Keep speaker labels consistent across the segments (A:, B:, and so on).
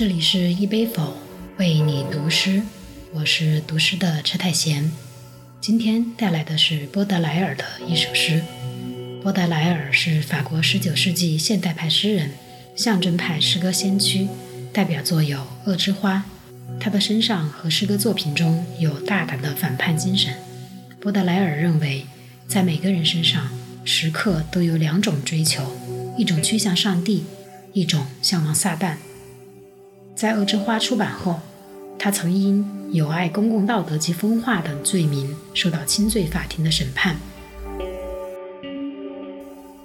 A: 这里是一杯否为你读诗，我是读诗的车太贤。今天带来的是波德莱尔的一首诗。波德莱尔是法国19世纪现代派诗人，象征派诗歌先驱，代表作有《恶之花》。他的身上和诗歌作品中有大胆的反叛精神。波德莱尔认为，在每个人身上，时刻都有两种追求：一种趋向上帝，一种向往撒旦。在《恶之花》出版后，他曾因有碍公共道德及风化等罪名受到轻罪法庭的审判。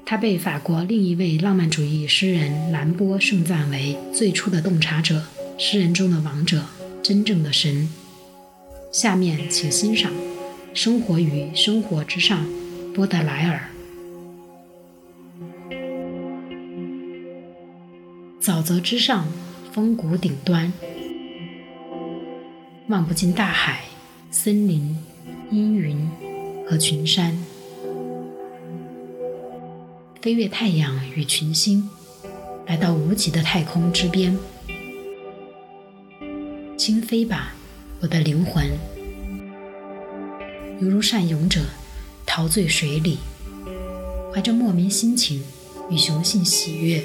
A: 他被法国另一位浪漫主义诗人兰波盛赞为最初的洞察者，诗人中的王者，真正的神。下面请欣赏《生活于生活之上》，波德莱尔。沼泽之上。峰谷顶端，望不尽大海、森林、阴云和群山，飞越太阳与群星，来到无极的太空之边。轻飞吧，我的灵魂，犹如善泳者陶醉水里，怀着莫名心情与雄性喜悦。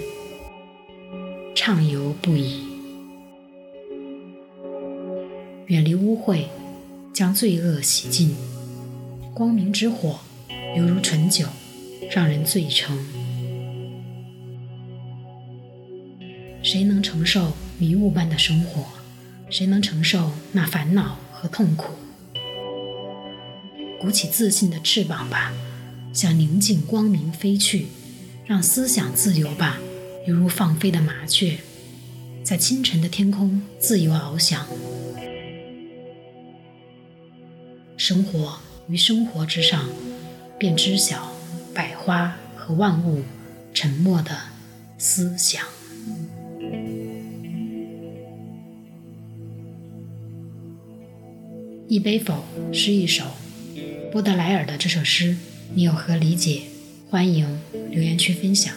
A: 畅游不已，远离污秽，将罪恶洗净。光明之火犹如醇酒，让人醉成。谁能承受迷雾般的生活？谁能承受那烦恼和痛苦？鼓起自信的翅膀吧，向宁静光明飞去，让思想自由吧。犹如放飞的麻雀，在清晨的天空自由翱翔。生活于生活之上，便知晓百花和万物沉默的思想。一杯否是一首波德莱尔的这首诗，你有何理解？欢迎留言区分享。